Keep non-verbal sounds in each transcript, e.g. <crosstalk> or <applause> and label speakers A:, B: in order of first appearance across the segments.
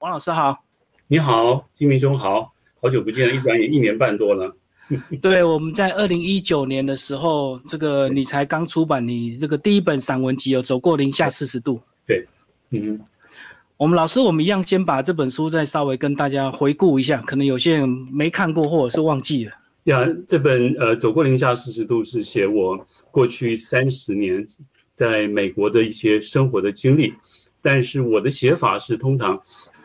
A: 王老师好，
B: 你好，金明兄好，好久不见，一转眼一年半多了。<laughs>
A: 对，我们在二零一九年的时候，这个你才刚出版你这个第一本散文集，有走过零下四十度。
B: 对，嗯，
A: 我们老师，我们一样先把这本书再稍微跟大家回顾一下，可能有些人没看过或者是忘记了。
B: 呀，这本呃走过零下四十度是写我过去三十年在美国的一些生活的经历，但是我的写法是通常。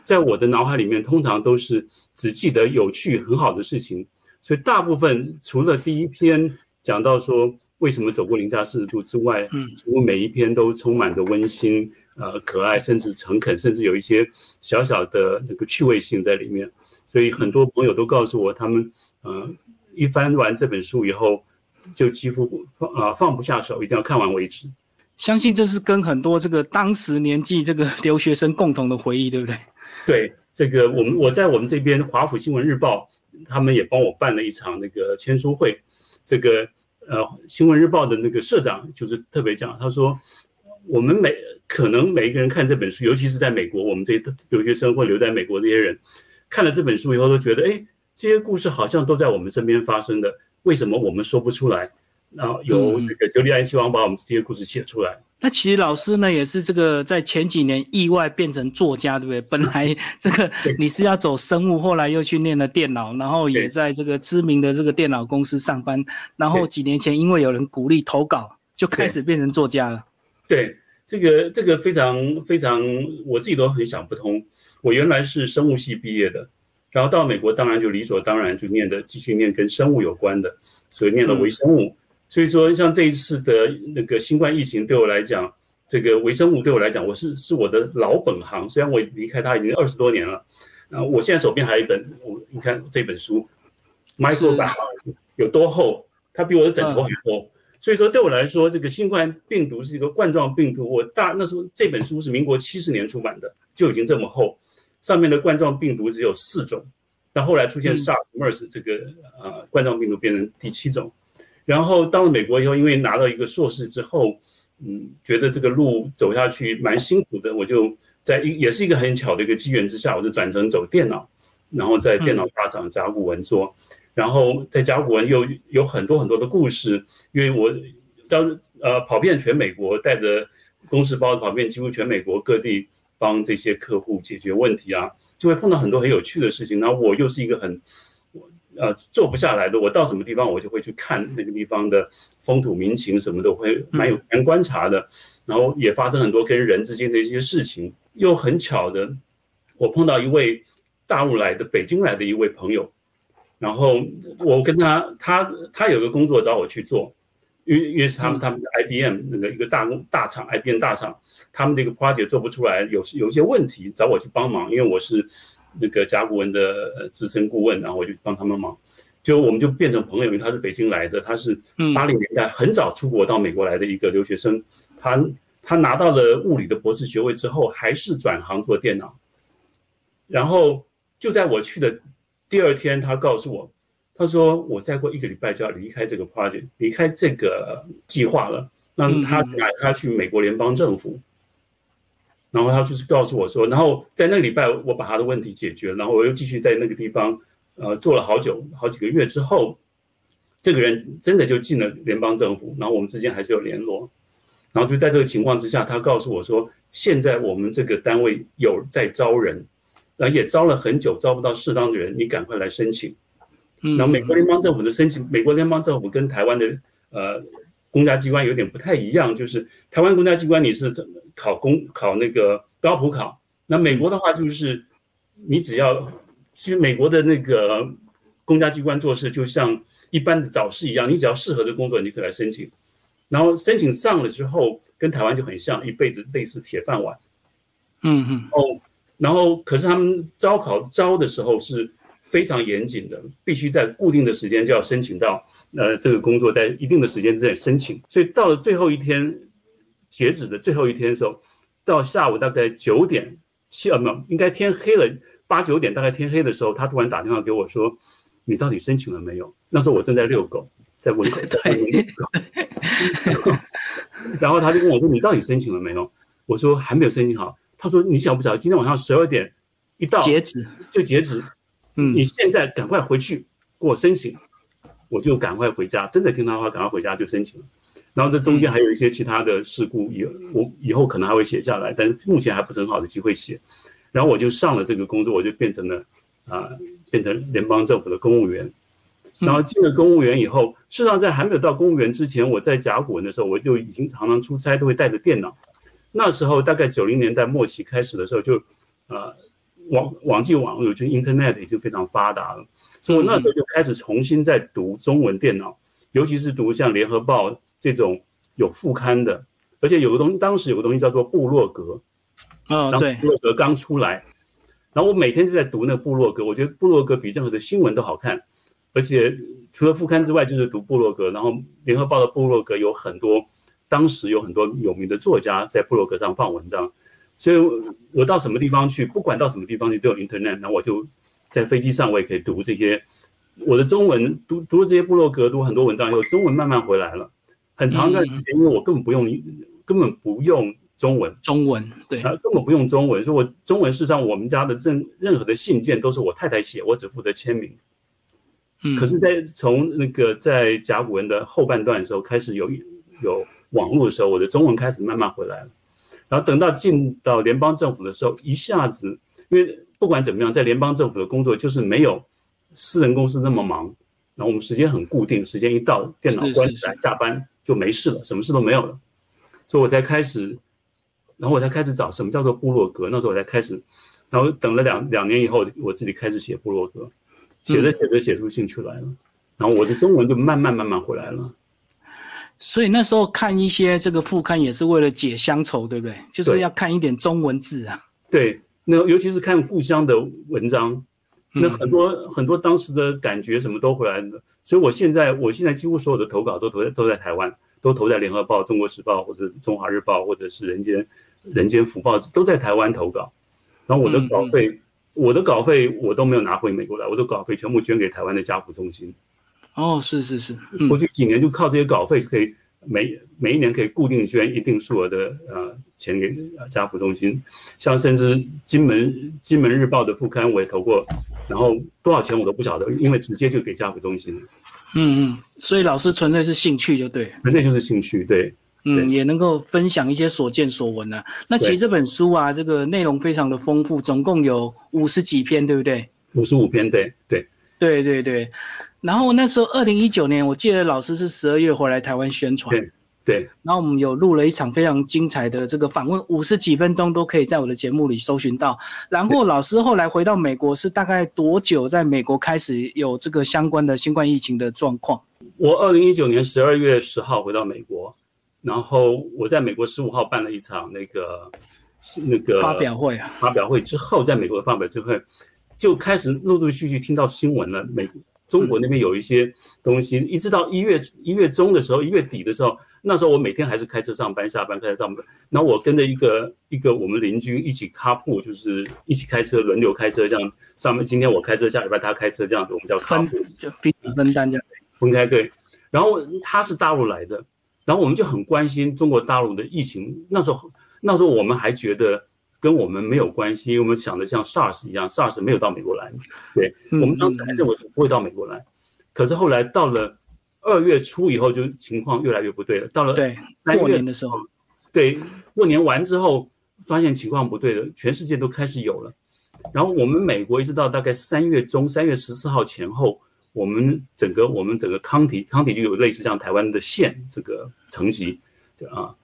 B: 在我的脑海里面，通常都是只记得有趣、很好的事情，所以大部分除了第一篇讲到说为什么走过零下四十度之外，嗯，几乎每一篇都充满着温馨、呃可爱，甚至诚恳，甚至有一些小小的那个趣味性在里面。所以很多朋友都告诉我，他们呃一翻完这本书以后，就几乎放啊放不下手，一定要看完为止。
A: 相信这是跟很多这个当时年纪这个留学生共同的回忆，对不对？
B: 对这个，我们我在我们这边华府新闻日报，他们也帮我办了一场那个签书会。这个呃，新闻日报的那个社长就是特别讲，他说我们每可能每一个人看这本书，尤其是在美国，我们这些留学生或留在美国这些人，看了这本书以后都觉得，哎，这些故事好像都在我们身边发生的，为什么我们说不出来？然后由这个九里安希望把我们这些故事写出来。
A: 那其实老师呢，也是这个在前几年意外变成作家，对不对？<laughs> 本来这个你是要走生物，后来又去念了电脑，然后也在这个知名的这个电脑公司上班。然后几年前因为有人鼓励投稿，就开始变成作家了。
B: 对，这个这个非常非常，我自己都很想不通。我原来是生物系毕业的，然后到美国当然就理所当然就念的继续念跟生物有关的，所以念了微生物。所以说，像这一次的那个新冠疫情，对我来讲，这个微生物对我来讲，我是是我的老本行。虽然我离开它已经二十多年了，啊，我现在手边还有一本，我你看这本书，Microbiology 有多厚？它比我的枕头还厚。所以说，对我来说，这个新冠病毒是一个冠状病毒。我大那时候这本书是民国七十年出版的，就已经这么厚，上面的冠状病毒只有四种，但后来出现 SARS、MERS 这个呃冠状病毒变成第七种。然后到了美国以后，因为拿到一个硕士之后，嗯，觉得这个路走下去蛮辛苦的，我就在一也是一个很巧的一个机缘之下，我就转成走电脑，然后在电脑大厂甲骨文做，然后在甲骨文又有很多很多的故事，因为我当呃跑遍全美国，带着公事包跑遍几乎全美国各地，帮这些客户解决问题啊，就会碰到很多很有趣的事情，然后我又是一个很。呃，做不下来的，我到什么地方，我就会去看那个地方的风土民情什么的，会蛮有蛮观察的。然后也发生很多跟人之间的一些事情。又很巧的，我碰到一位大陆来的、北京来的一位朋友，然后我跟他，他他有个工作找我去做，因为因为是他们他们是 IBM 那个一个大工大厂，IBM 大厂，他们那个 project 做不出来，有有一些问题找我去帮忙，因为我是。那个甲骨文的资深顾问，然后我就帮他们忙，就我们就变成朋友。因为他是北京来的，他是八零年代很早出国到美国来的一个留学生。他他拿到了物理的博士学位之后，还是转行做电脑。然后就在我去的第二天，他告诉我，他说我再过一个礼拜就要离开这个 project，离开这个计划了。那他他去美国联邦政府。然后他就是告诉我说，然后在那个礼拜，我把他的问题解决，然后我又继续在那个地方，呃，做了好久好几个月之后，这个人真的就进了联邦政府，然后我们之间还是有联络，然后就在这个情况之下，他告诉我说，现在我们这个单位有在招人，然后也招了很久，招不到适当的人，你赶快来申请。然后美国联邦政府的申请，美国联邦政府跟台湾的呃。公家机关有点不太一样，就是台湾公家机关你是考公考那个高普考，那美国的话就是你只要其实美国的那个公家机关做事就像一般的早市一样，你只要适合的工作你可以来申请，然后申请上了之后跟台湾就很像，一辈子类似铁饭碗，
A: 嗯嗯
B: 哦，然后可是他们招考招的时候是。非常严谨的，必须在固定的时间就要申请到，呃，这个工作在一定的时间之内申请。所以到了最后一天截止的最后一天的时候，到下午大概九点七呃，没有，应该天黑了八九点，大概天黑的时候，他突然打电话给我说：“你到底申请了没有？”那时候我正在遛狗，在门口 <laughs> 然后他就跟我说：“你到底申请了没有？”我说：“还没有申请好。”他说：“你晓不晓得今天晚上十二点？”一到
A: 截止
B: 就截止，
A: 嗯
B: 你现在赶快回去给我申请，我就赶快回家，真的听他话，赶快回家就申请了。然后这中间还有一些其他的事故，以我以后可能还会写下来，但是目前还不是很好的机会写。然后我就上了这个工作，我就变成了啊、变成联邦政府的公务员。然后进了公务员以后，事实上在还没有到公务员之前，我在甲骨文的时候，我就已经常常出差，都会带着电脑。那时候大概九零年代末期开始的时候就，呃，网网际网络就 Internet 已经非常发达了，所以我那时候就开始重新在读中文电脑，尤其是读像联合报这种有副刊的，而且有个东西，当时有个东西叫做部落格，
A: 哦，
B: 当
A: 对
B: 部，落格刚出来，然后我每天就在读那个部落格，我觉得部落格比任何的新闻都好看，而且除了副刊之外，就是读部落格。然后联合报的部落格有很多，当时有很多有名的作家在部落格上放文章，所以我到什么地方去，不管到什么地方去都有 Internet，然后我就在飞机上我也可以读这些我的中文，读读了这些部落格，读很多文章以后，中文慢慢回来了。很长一段时间，因为我根本不用根本不用中文。
A: 中文对，
B: 啊，根本不用中文，所以我中文事实上我们家的任任何的信件都是我太太写，我只负责签名。
A: 嗯，
B: 可是，在从那个在甲骨文的后半段的时候开始有有网络的时候，我的中文开始慢慢回来了。然后等到进到联邦政府的时候，一下子，因为不管怎么样，在联邦政府的工作就是没有私人公司那么忙，然后我们时间很固定，时间一到，电脑关起来，下班就没事了，什么事都没有了。所以我才开始，然后我才开始找什么叫做部落格。那时候我才开始，然后等了两两年以后，我自己开始写部落格，写着写着写出兴趣来了，然后我的中文就慢慢慢慢回来了。
A: 所以那时候看一些这个副刊也是为了解乡愁，对不对？就是要看一点中文字啊。
B: 对，那尤其是看故乡的文章，那
A: 嗯
B: 很多、很多当时的感觉什么都回来了。所以我现在我现在几乎所有的投稿都投在都在台湾，都投在联合报、中国时报或者中华日报或者是人间人间福报，都在台湾投稿。然后我的
A: 嗯
B: 稿费，我的稿费我都没有拿回美国来，我的稿费全部捐给台湾的家福中心。
A: 哦，是是是，嗯
B: 过去几年就靠这些稿费可以每每一年可以固定捐一定数额的呃钱给呃家福中心，像甚至金门金门日报的副刊我也投过，然后多少钱我都不晓得，因为直接就给家福中心，
A: 嗯嗯，所以老师纯粹是兴趣就对。
B: 纯粹就是兴趣，对
A: 嗯，也能够分享一些所见所闻啊。那其实这本书啊，这个内容非常的丰富，总共有五十几篇，对不对？
B: 五十五篇，对对
A: 对对对。然后那时候二零一九年，我记得老师是十二月回来台湾宣传，
B: 对对，
A: 然后我们有录了一场非常精彩的这个访问，五十几分钟都可以在我的节目里搜寻到。然后老师后来回到美国是大概多久在美国开始有这个相关的新冠疫情的状况？
B: 我二零一九年十二月十号回到美国，然后我在美国十五号办了一场那个那个
A: 发表会啊，
B: 发表会之后，在美国的发表之后，就开始陆陆续续听到新闻了。美中国那边有一些东西，一直到一月一月中的时候，一月底的时候，那时候我每天还是开车上班，下班开车上班。然后我跟着一个一个我们邻居一起卡铺，就是一起开车，轮流开车，这样上面今天我开车，下礼拜他开车，这样子我们叫
A: 分。就分担这样。
B: 分开对。然后他是大陆来的，然后我们就很关心中国大陆的疫情。那时候那时候我们还觉得跟我们没有关系，因为我们想的像 SARS 一样，SARS 没有到美国来。对
A: 嗯
B: 我们当时还认为不会到美国来，可是后来到了二月初以后，就情况越来越不对了。到了
A: 对，
B: 三月
A: 过年的时候，
B: 对，过年完之后发现情况不对了，全世界都开始有了。然后我们美国一直到大概三月中，三月十四号前后，我们整个我们整个康体康体就有类似像台湾的县这个层级，就啊，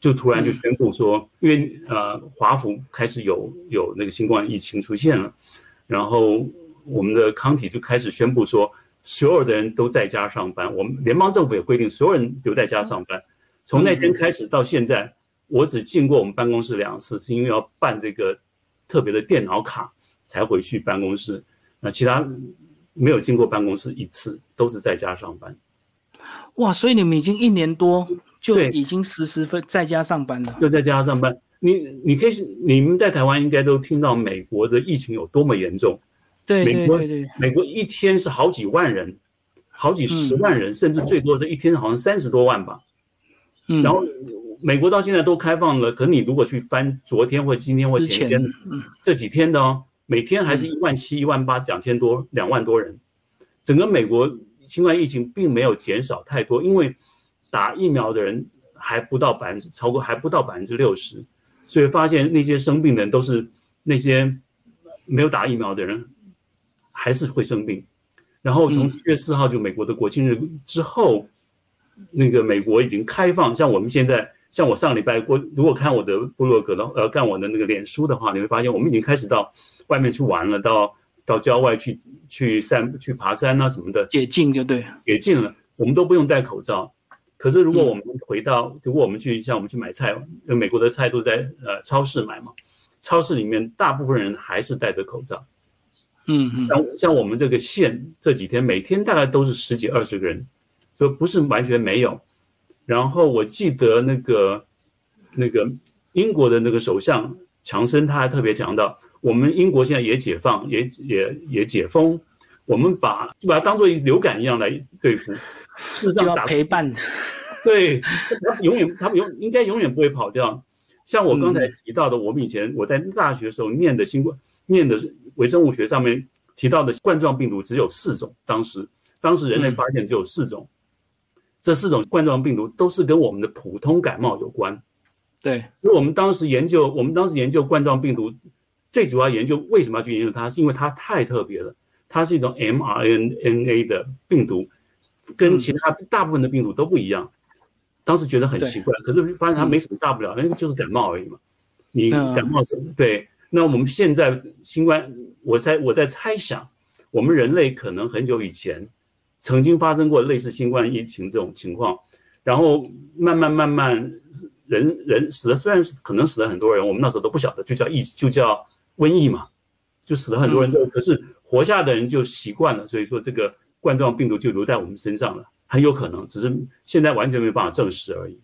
B: 就突然就宣布说，因为呃华府开始有有那个新冠疫情出现了，然后我们的康体就开始宣布说，所有的人都在家上班，我们联邦政府也规定所有人留在家上班。从那天开始到现在，我只进过我们办公室两次，是因为要办这个特别的电脑卡才回去办公室。那其他没有进过办公室一次，都是在家上班。
A: 哇，所以你们已经一年多就已经时时分在家上班了。
B: 就在家上班。你你可以，你们在台湾应该都听到美国的疫情有多么严重。
A: 对
B: 美国
A: 对对对，
B: 美国一天是好几万人，好几十万人，甚至最多是一天好像三十多万吧。
A: 嗯，
B: 然后美国到现在都开放了，可你如果去翻昨天或今天或
A: 前
B: 前天
A: 嗯
B: 这几天的哦，每天还是一万七、一万八、两千多、两万多人。整个美国新冠疫情并没有减少太多，因为打疫苗的人还不到百分之超过还不到百分之六十，所以发现那些生病的人都是那些没有打疫苗的人，还是会生病。然后从七月四号就美国的国庆日之后，那个美国已经开放，像我们现在。像我上礼拜过，如果看我的部落格的，呃，看我的那个脸书的话，你会发现我们已经开始到外面去玩了，到到郊外去去散去爬山啊什么的，
A: 解禁就对，
B: 解禁了，我们都不用戴口罩。可是如果我们回到，如果我们去像我们去买菜，因为美国的菜都在呃超市买嘛，超市里面大部分人还是戴着口罩。
A: 嗯嗯，
B: 像像我们这个县这几天每天大概都是十几二十个人，所以不是完全没有。然后我记得那个那个英国的那个首相强森，他还特别讲到，我们英国现在也解放，也也也解封，我们把就把它当做流感一样来对付。事实上，
A: 打陪伴，<laughs>
B: 对，永远他们永应该永远不会跑掉。像我刚才提到的，我们以前我在大学的时候念的新冠念的微生物学上面提到的冠状病毒只有四种，当时当时人类发现只有四种。这四种冠状病毒都是跟我们的普通感冒有关，
A: 对。
B: 所以我们当时研究，我们当时研究冠状病毒，最主要研究为什么要去研究它，是因为它太特别了。它是一种 mRNA 的病毒，跟其他大部分的病毒都不一样。当时觉得很奇怪，可是发现它没什么大不了，那个就是感冒而已嘛。你感冒对。那我们现在新冠，我在我在猜想，我们人类可能很久以前。曾经发生过类似新冠疫情这种情况，然后慢慢慢慢，人人死了虽然是可能死了很多人，我们那时候都不晓得，就叫疫就叫瘟疫嘛，就死了很多人之后，可是活下的人就习惯了，所以说这个冠状病毒就留在我们身上了，很有可能，只是现在完全没有办法证实而已。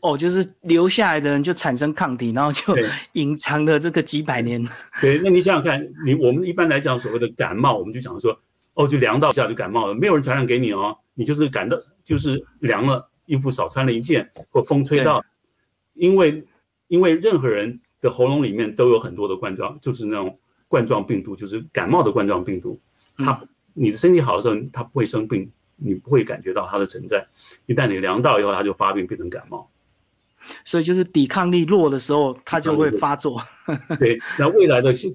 A: 哦，就是留下来的人就产生抗体，然后就隐藏了这个几百年。
B: 对，那你想想看，你我们一般来讲所谓的感冒，我们就讲说。哦，就凉到一下就感冒了，没有人传染给你哦，你就是感到就是凉了，衣服少穿了一件，或风吹到，因为因为任何人的喉咙里面都有很多的冠状，就是那种冠状病毒，就是感冒的冠状病毒，它你的身体好的时候它不会生病，你不会感觉到它的存在，一旦你凉到以后，它就发病变成感冒。
A: 所以就是抵抗力弱的时候，它就会发作。<laughs>
B: 对，那未来的新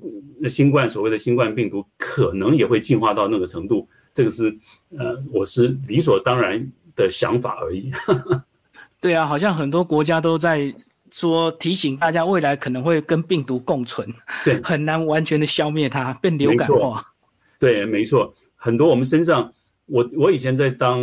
B: 新冠所谓的新冠病毒，可能也会进化到那个程度。这个是呃，我是理所当然的想法而已。<laughs>
A: 对啊，好像很多国家都在说提醒大家，未来可能会跟病毒共存，
B: 对，
A: 很难完全的消灭它，变流感化。
B: 对，没错，很多我们身上，我我以前在当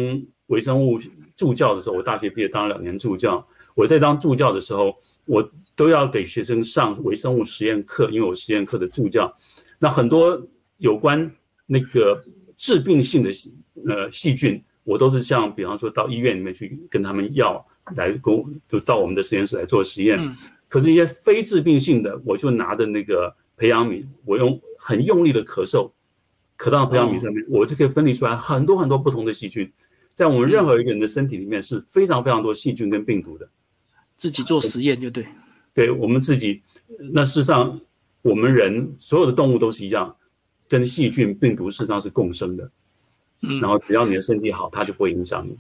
B: 微生物助教的时候，我大学毕业当了两年助教。我在当助教的时候，我都要给学生上微生物实验课，因为我实验课的助教。那很多有关那个致病性的呃细菌，我都是像比方说到医院里面去跟他们要来公，就到我们的实验室来做实验。可是，一些非致病性的，我就拿着那个培养皿，我用很用力的咳嗽，咳到培养皿上面，我就可以分离出来很多很多不同的细菌。在我们任何一个人的身体里面，是非常非常多细菌跟病毒的。
A: 自己做实验就对，
B: 对我们自己。那事实上，我们人所有的动物都是一样，跟细菌、病毒事实上是共生的。嗯，然后只要你的身体好，它就不会影响你。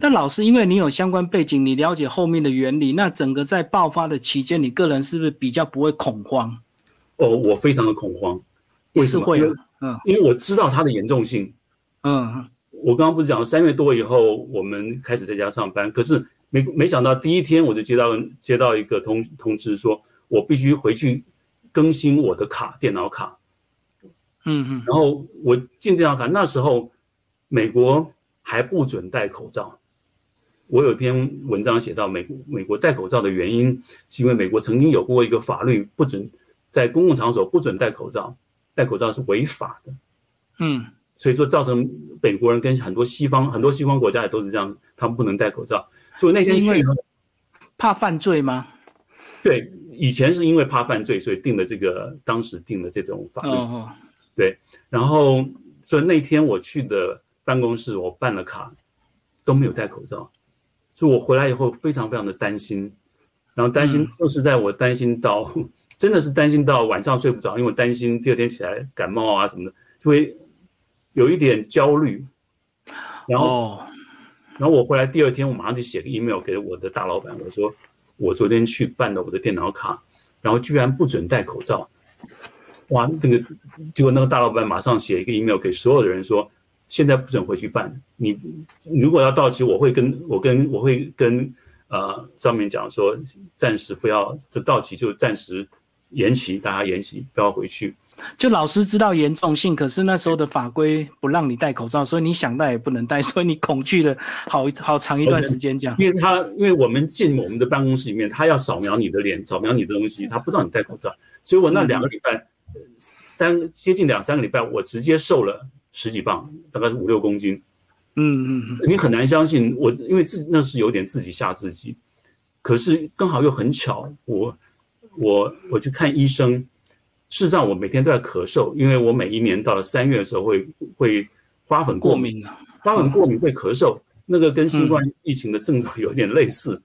A: 那老师，因为你有相关背景，你了解后面的原理，那整个在爆发的期间，你个人是不是比较不会恐慌？
B: 哦，我非常的恐慌。
A: 为什么会？
B: 嗯，因为我知道它的严重性。
A: 嗯，
B: 我刚刚不是讲三月多以后，我们开始在家上班，可是。没没想到第一天我就接到接到一个通通知，说我必须回去更新我的卡电脑卡。
A: 嗯嗯。
B: 然后我进电脑卡，那时候美国还不准戴口罩。我有一篇文章写到，美美国戴口罩的原因，是因为美国曾经有过一个法律，不准在公共场所不准戴口罩，戴口罩是违法的。
A: 嗯。
B: 所以说造成美国人跟很多西方很多西方国家也都是这样，他们不能戴口罩。所以那天去
A: 怕犯罪吗？
B: 对，以前是因为怕犯罪，所以定的这个当时定的这种法律。对，然后所以那天我去的办公室，我办了卡都没有戴口罩，所以我回来以后非常非常的担心，然后担心就是在我担心到真的是担心到晚上睡不着，因为担心第二天起来感冒啊什么的，就会有一点焦虑。然后，然后我回来第二天，我马上就写个 email 给我的大老板，我说我昨天去办了我的电脑卡，然后居然不准戴口罩。哇，那个结果那个大老板马上写一个 email 给所有的人说，现在不准回去办。你如果要到期，我会跟我跟我会跟呃上面讲说，暂时不要就到期就暂时延期，大家延期不要回去。
A: 就老师知道严重性，可是那时候的法规不让你戴口罩，所以你想戴也不能戴，所以你恐惧了好好长一段时间这样。
B: 因为他因为我们进我们的办公室里面，他要扫描你的脸，扫描你的东西，他不知道你戴口罩，所以我那两个礼拜。三接近两三个礼拜，我直接瘦了十几磅，大概是五六公斤。
A: 嗯嗯，
B: 你很难相信我，因为自那是有点自己吓自己。可是刚好又很巧，我我我去看医生，事实上我每天都在咳嗽，因为我每一年到了三月的时候会会花粉过敏
A: 啊，
B: 花粉过敏会咳嗽，那个跟新冠疫情的症状有点类似。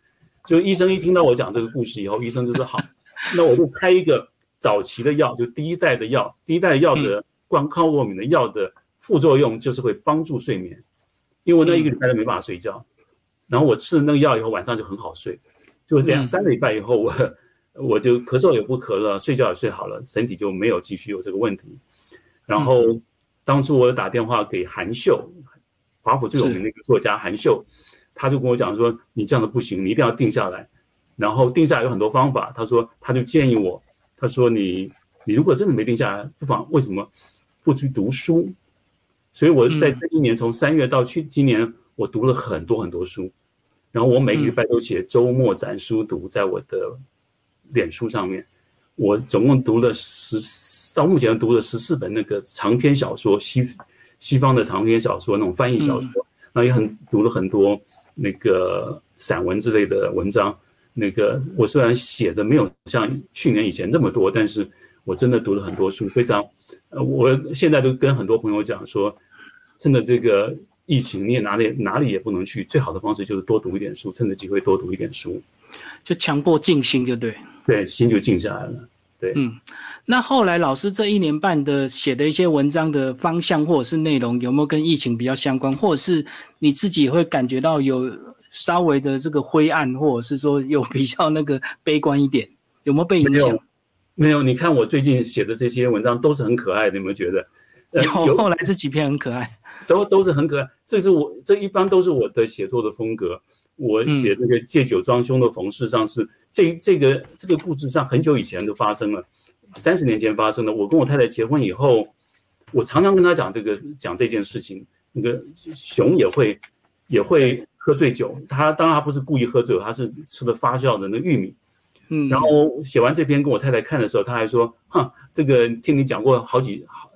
B: 就医生一听到我讲这个故事以后，医生就说好，<laughs> 那我就开一个。早期的药就第一代的药，第一代药的光抗过敏的药的副作用就是会帮助睡眠，因为我那一个礼拜都没办法睡觉，然后我吃了那个药以后晚上就很好睡，就两三个礼拜以后我我就咳嗽也不咳了，睡觉也睡好了，身体就没有继续有这个问题。然后当初我打电话给韩秀，华府最有名的一个作家韩秀，他就跟我讲说你这样的不行，你一定要定下来，然后定下来有很多方法，他说他就建议我。他说：“你你如果真的没定下来，不妨为什么不去读书？所以我在这一年，从三月到去今年，我读了很多很多书。然后我每个礼拜都写周末展书读，在我的脸书上面。我总共读了十，到目前读了十四本那个长篇小说，西西方的长篇小说那种翻译小说。那也很读了很多那个散文之类的文章。”那个我虽然写的没有像去年以前那么多，但是我真的读了很多书，非常，呃，我现在都跟很多朋友讲说，趁着这个疫情，你也哪里哪里也不能去，最好的方式就是多读一点书，趁着机会多读一点书，
A: 就强迫静心，就对，
B: 对，心就静下来了，对，
A: 嗯，那后来老师这一年半的写的一些文章的方向或者是内容，有没有跟疫情比较相关，或者是你自己会感觉到有？稍微的这个灰暗，或者是说有比较那个悲观一点，有没有被影响？
B: 没有，你看我最近写的这些文章都是很可爱的，有没有觉得？
A: 有，后来这几篇很可爱，
B: 都都是很可爱。这是我这一般都是我的写作的风格。我写那个借酒装凶的冯事上是这这个这个故事上很久以前就发生了，三十年前发生的。我跟我太太结婚以后，我常常跟她讲这个讲这件事情。那个熊也会也会。喝醉酒，他当然他不是故意喝醉，他是吃了发酵的那玉米。
A: 嗯，
B: 然后写完这篇跟我太太看的时候，他还说：“哼，这个听你讲过好几好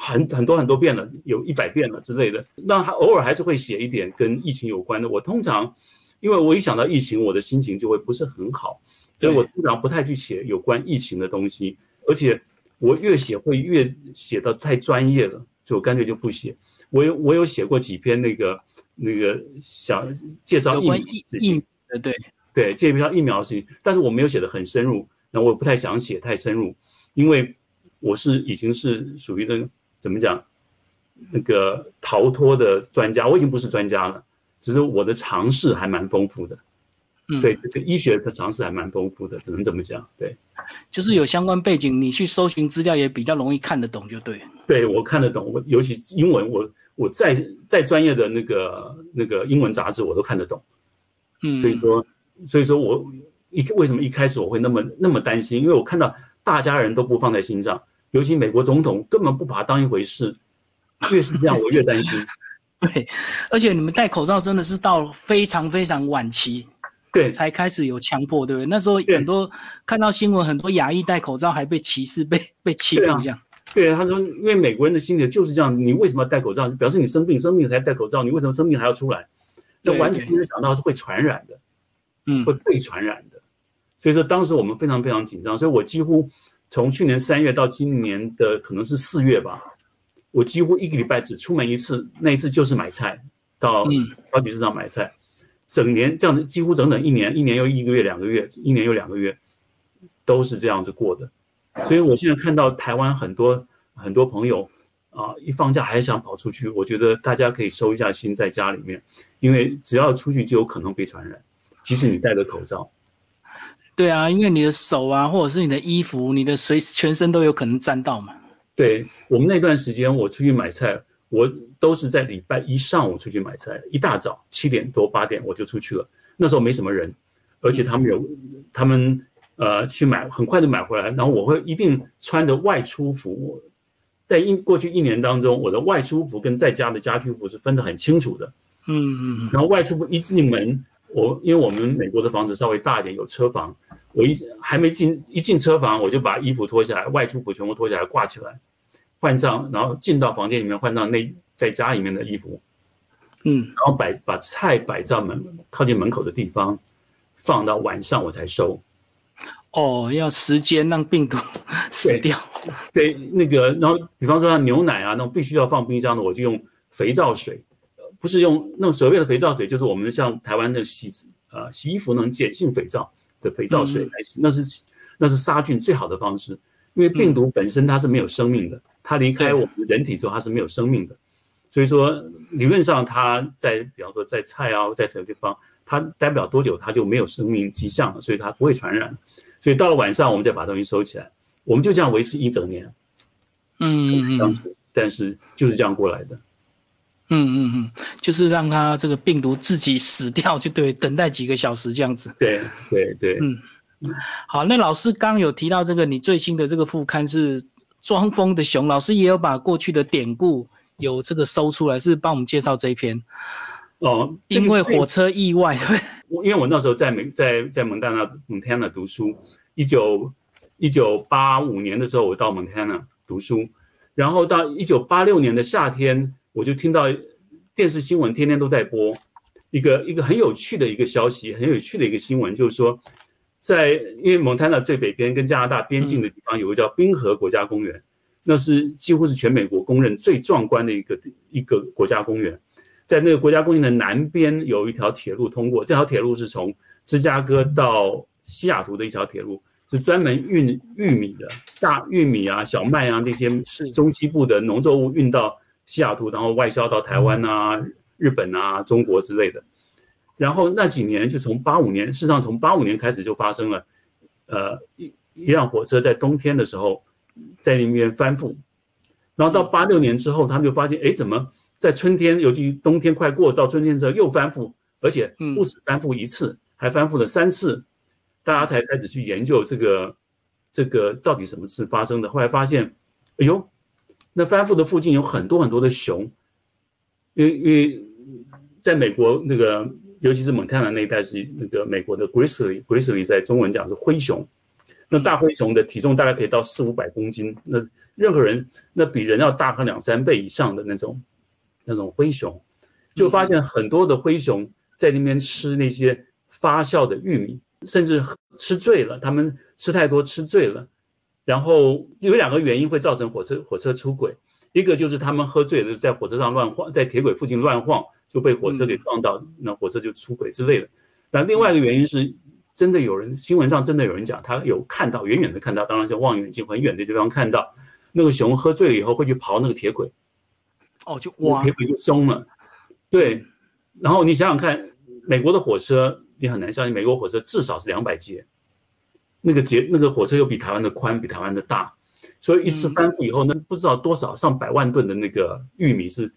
B: 很很多很多遍了，有一百遍了之类的。”那他偶尔还是会写一点跟疫情有关的。我通常因为我一想到疫情，我的心情就会不是很好，所以我通常不太去写有关疫情的东西。而且我越写会越写的太专业了，所以我干脆就不写。我有我有写过几篇那个。那个想介绍疫苗事情，
A: 呃，对
B: 对，介绍疫苗的事情，但是我没有写的很深入，那我不太想写太深入，因为我是已经是属于那个怎么讲，那个逃脱的专家，我已经不是专家了，只是我的尝试还蛮丰富的，
A: 嗯，
B: 对，这个医学的尝试还蛮丰富的，只能这么讲，对，
A: 就是有相关背景，你去搜寻资料也比较容易看得懂，就对，
B: 对我看得懂，我尤其英文我。我再再专业的那个那个英文杂志我都看得懂，
A: 嗯，
B: 所以说所以说我一为什么一开始我会那么那么担心？因为我看到大家人都不放在心上，尤其美国总统根本不把它当一回事，越是这样我越担心。<laughs>
A: 对，而且你们戴口罩真的是到非常非常晚期，
B: 对，
A: 才开始有强迫，对不对？那时候很多看到新闻，很多牙医戴口罩还被歧视、被被欺负这样。
B: 对，他说，因为美国人的心理就是这样，你为什么要戴口罩？表示你生病，生病才戴口罩。你为什么生病还要出来？那完全没有想到是会传染的，
A: 嗯，
B: 会被传染的。所以说当时我们非常非常紧张。所以我几乎从去年三月到今年的可能是四月吧，我几乎一个礼拜只出门一次，那一次就是买菜，到超级市场买菜。整年这样子，几乎整整一年，一年又一个月、两个月，一年又两个月。都是这样子过的。所以我现在看到台湾很多很多朋友啊，一放假还想跑出去，我觉得大家可以收一下心，在家里面，因为只要出去就有可能被传染，即使你戴着口罩。
A: 对啊，因为你的手啊，或者是你的衣服，你的随全身都有可能沾到嘛。
B: 对我们那段时间，我出去买菜。我都是在礼拜一上午出去买菜，一大早七点多八点我就出去了。那时候没什么人，而且他们有他们呃去买，很快就买回来。然后我会一定穿着外出服，在一过去一年当中，我的外出服跟在家的家居服是分得很清楚的。
A: 嗯嗯。
B: 然后外出服一进门，我因为我们美国的房子稍微大一点，有车房，我一还没进一进车房，我就把衣服脱下来，外出服全部脱下来挂起来。换上，然后进到房间里面换上那在家里面的衣服，
A: 嗯，
B: 然后摆把菜摆在门靠近门口的地方，放到晚上我才收。
A: 哦，要时间让病毒 <laughs> 死掉。
B: 对，那个，然后比方说像牛奶啊，那种必须要放冰箱的，我就用肥皂水，不是用那种所谓的肥皂水，就是我们像台湾的洗呃洗衣服那种碱性肥皂的肥皂水来洗，那是那是杀菌最好的方式，因为病毒本身它是没有生命的。它离开我们人体之后，它是没有生命的，所以说理论上它在，比方说在菜啊，在什么地方，它待不了多久，它就没有生命迹象了，所以它不会传染。所以到了晚上，我们再把东西收起来，我们就这样维持一整年。
A: 嗯嗯嗯。
B: 但是就是这样过来的。
A: 嗯嗯嗯，就是让它这个病毒自己死掉，就对，等待几个小时这样子。
B: 对对对。
A: 嗯。好，那老师刚有提到这个，你最新的这个副刊是。装疯的熊老师也有把过去的典故有这个搜出来，是帮我们介绍这一篇
B: 哦。
A: 因为火车意外，
B: 我因为我那时候在美在在蒙大拿蒙特纳读书，一九一九八五年的时候我到蒙特纳读书，然后到一九八六年的夏天，我就听到电视新闻天天都在播一个一个很有趣的一个消息，很有趣的一个新闻，就是说。在因为蒙坦纳最北边跟加拿大边境的地方有个叫冰河国家公园，那是几乎是全美国公认最壮观的一个一个国家公园。在那个国家公园的南边有一条铁路通过，这条铁路是从芝加哥到西雅图的一条铁路，是专门运玉米的，大玉米啊、小麦啊这些中西部的农作物运到西雅图，然后外销到台湾啊、日本啊、中国之类的。然后那几年就从八五年，事实上从八五年开始就发生了，呃，一一辆火车在冬天的时候在那边翻覆，然后到八六年之后，他们就发现，哎，怎么在春天，尤其冬天快过到春天之后又翻覆，而且不止翻覆一次，还翻覆了三次，大家才开始去研究这个这个到底什么事发生的。后来发现，哎呦，那翻覆的附近有很多很多的熊，因为因为在美国那个。尤其是蒙太纳那一带是那个美国的 grizzly，grizzly 在中文讲是灰熊，那大灰熊的体重大概可以到四五百公斤，那任何人那比人要大上两三倍以上的那种那种灰熊，就发现很多的灰熊在那边吃那些发酵的玉米，甚至吃醉了，他们吃太多吃醉了，然后有两个原因会造成火车火车出轨，一个就是他们喝醉了在火车上乱晃，在铁轨附近乱晃。就被火车给撞到，那火车就出轨之类的。那另外一个原因是，真的有人新闻上真的有人讲，他有看到远远的看到，当然是望远镜很远的地方看到，那个熊喝醉了以后会去刨那个铁轨，
A: 哦，就哇，
B: 铁轨就松了。对，然后你想想看，美国的火车，你很难相信美国火车至少是两百节，那个节那个火车又比台湾的宽，比台湾的大，所以一次翻覆以后，那不知道多少上百万吨的那个玉米是。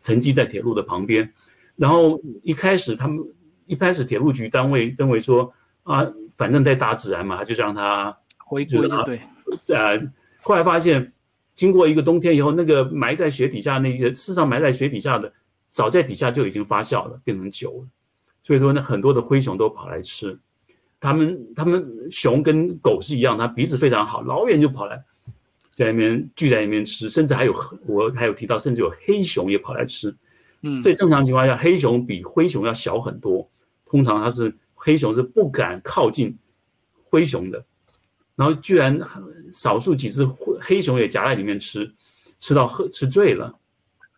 B: 沉积在铁路的旁边，然后一开始他们一开始铁路局单位认为说啊，反正在大自然嘛，就让它
A: 回归就对。
B: 呃，后来发现经过一个冬天以后，那个埋在雪底下那些，事实上埋在雪底下的，早在底下就已经发酵了，变成酒了。所以说，那很多的灰熊都跑来吃。他们他们熊跟狗是一样，它鼻子非常好，老远就跑来。在那边聚在那边吃，甚至还有我还有提到，甚至有黑熊也跑来吃。
A: 嗯，
B: 在正常情况下，黑熊比灰熊要小很多。通常它是黑熊是不敢靠近灰熊的，然后居然少数几只黑黑熊也夹在里面吃，吃到喝吃醉了。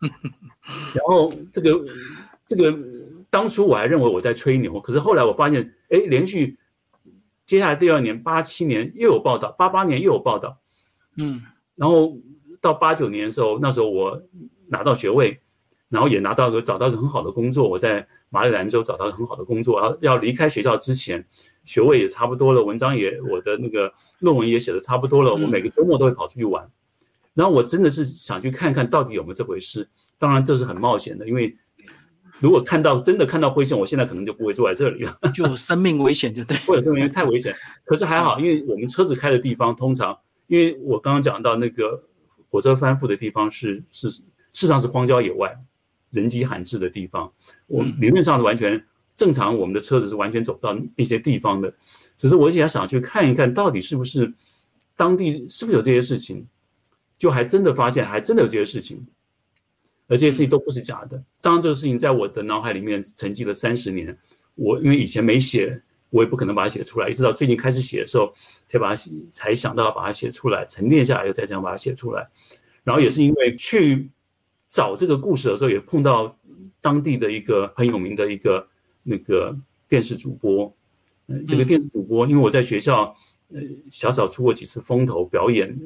B: <laughs> 然后这个这个当初我还认为我在吹牛，可是后来我发现，哎，连续接下来第二年八七年又有报道，八八年又有报道，
A: 嗯，
B: 然后到八九年的时候，那时候我拿到学位，然后也拿到个找到一个很好的工作，我在马里兰州找到很好的工作，然后要离开学校之前，学位也差不多了，文章也我的那个论文也写的差不多了，我每个周末都会跑出去玩，然后我真的是想去看看到底有没有这回事，当然这是很冒险的，因为。如果看到真的看到灰熊，我现在可能就不会坐在这里了，<laughs>
A: 就生命危险，就对，<laughs>
B: 或者生命太危险。可是还好，因为我们车子开的地方，通常因为我刚刚讲到那个火车翻覆的地方是是事实上是荒郊野外，人迹罕至的地方，我理论上是完全正常，我们的车子是完全走不到那些地方的。只是我想想去看一看到底是不是当地是不是有这些事情，就还真的发现还真的有这些事情。而这些事情都不是假的。当然，这个事情在我的脑海里面沉寂了三十年。我因为以前没写，我也不可能把它写出来。一直到最近开始写的时候，才把它写，才想到把它写出来，沉淀下来，又再这样把它写出来。然后也是因为去找这个故事的时候，也碰到当地的一个很有名的一个那个电视主播。嗯，这个电视主播，因为我在学校呃小小出过几次风头表演。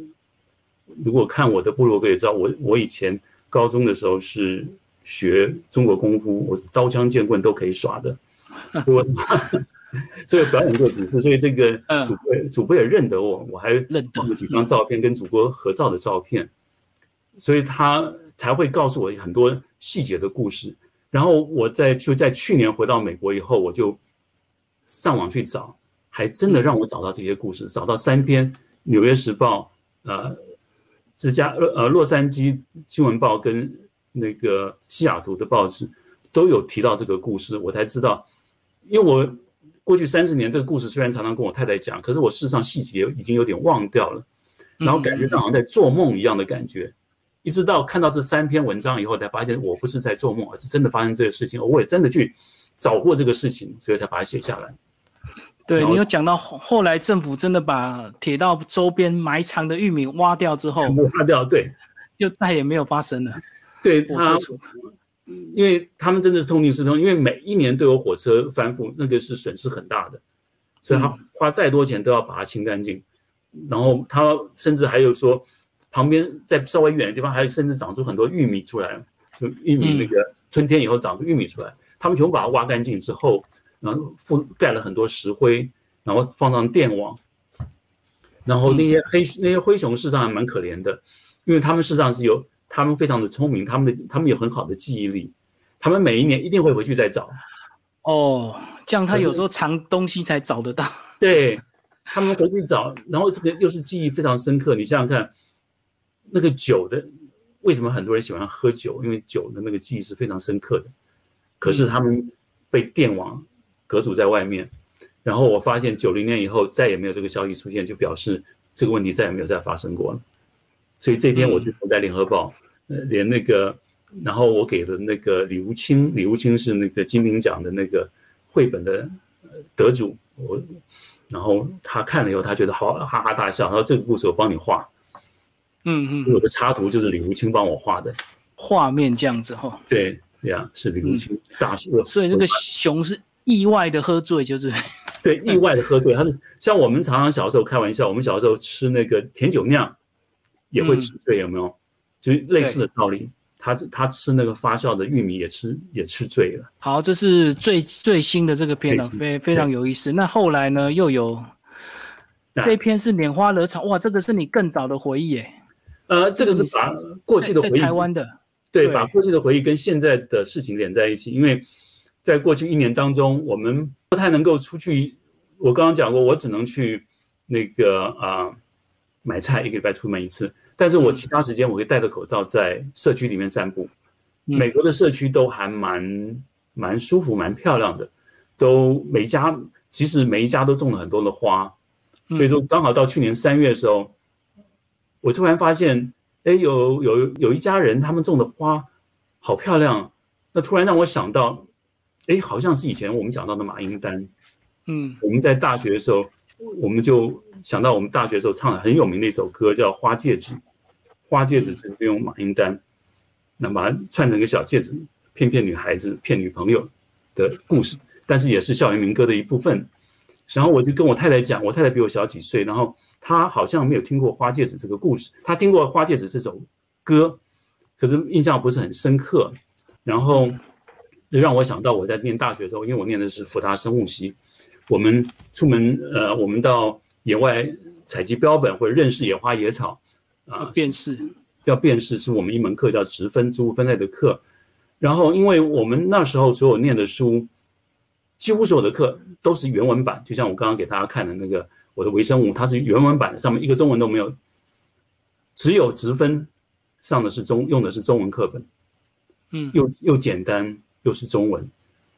B: 如果看我的部落格也知道，我我以前。高中的时候是学中国功夫，我刀枪剑棍都可以耍的，所以 <laughs> 所以表演过几次，所以这个主播主播也认得我，我还放了几张照片跟主播合照的照片，所以他才会告诉我很多细节的故事。然后我在就在去年回到美国以后，我就上网去找，还真的让我找到这些故事，找到三篇《纽约时报》呃。芝加呃呃洛杉矶新闻报跟那个西雅图的报纸都有提到这个故事，我才知道，因为我过去三十年这个故事虽然常常跟我太太讲，可是我事实上细节已经有点忘掉了，然后感觉上好像在做梦一样的感觉，一直到看到这三篇文章以后，才发现我不是在做梦，而是真的发生这个事情，我也真的去找过这个事情，所以才把它写下来。
A: 对你有讲到后后来政府真的把铁道周边埋藏的玉米挖掉之后，全部
B: 挖掉，对，
A: 就再也没有发生了。
B: 对，他，因为他们真的是痛定思痛，因为每一年都有火车翻覆，那个是损失很大的，所以他花再多钱都要把它清干净。然后他甚至还有说，旁边在稍微远的地方，还有甚至长出很多玉米出来，就玉米那个春天以后长出玉米出来，他们全部把它挖干净之后。然后覆盖了很多石灰，然后放上电网，然后那些黑那些灰熊事实上还蛮可怜的，因为他们事实上是有他们非常的聪明，他们的他们有很好的记忆力，他们每一年一定会回去再找。
A: 哦，这样他有时候藏东西才找得到。<laughs>
B: 对，他们回去找，然后这个又是记忆非常深刻。你想想看，那个酒的为什么很多人喜欢喝酒？因为酒的那个记忆是非常深刻的。可是他们被电网。隔阻在外面，然后我发现九零年以后再也没有这个消息出现，就表示这个问题再也没有再发生过了。所以这天我就在联合报，呃，连那个，然后我给了那个李无清，李无清是那个金鼎奖的那个绘本的得主，我，然后他看了以后，他觉得好，哈哈大笑，他说这个故事我帮你画，
A: 嗯嗯，
B: 我的插图就是李无清帮我画的，
A: 画面这样子哈，
B: 对，对呀，是李无清大师，
A: 所以这个熊是。意外的喝醉就是，
B: 对，意外的喝醉。他是像我们常常小时候开玩笑，我们小时候吃那个甜酒酿，也会吃醉，有没有？就类似的道理。他他吃那个发酵的玉米也吃也吃醉了。
A: 好，这是最最新的这个片了，非非常有意思。那后来呢，又有这篇是拈花惹草，哇，这个是你更早的回忆耶。
B: 呃，这个是把过去的回忆，
A: 台湾的，
B: 对，把过去的回忆跟现在的事情连在一起，因为。在过去一年当中，我们不太能够出去。我刚刚讲过，我只能去那个啊买菜，一个礼拜出门一次。但是我其他时间，我可以戴着口罩在社区里面散步。美国的社区都还蛮蛮舒服、蛮漂亮的，都每一家其实每一家都种了很多的花。所以说，刚好到去年三月的时候，我突然发现，哎，有有有一家人他们种的花好漂亮。那突然让我想到。哎，好像是以前我们讲到的马英丹，
A: 嗯，
B: 我们在大学的时候，我们就想到我们大学的时候唱的很有名的一首歌叫《花戒指》，花戒指就是用马英丹，那把它串成个小戒指，骗骗女孩子、骗女朋友的故事，但是也是校园民歌的一部分。然后我就跟我太太讲，我太太比我小几岁，然后她好像没有听过《花戒指》这个故事，她听过《花戒指》这首歌，可是印象不是很深刻。然后就让我想到我在念大学的时候，因为我念的是福大生物系，我们出门呃，我们到野外采集标本或者认识野花野草啊，
A: 辨识
B: 要辨识，是我们一门课叫植分植物分类的课。然后因为我们那时候所有念的书。几乎所有的课都是原文版，就像我刚刚给大家看的那个我的微生物，它是原文版的，上面一个中文都没有，只有直分上的是中用的是中文课本，
A: 嗯，
B: 又又简单又是中文，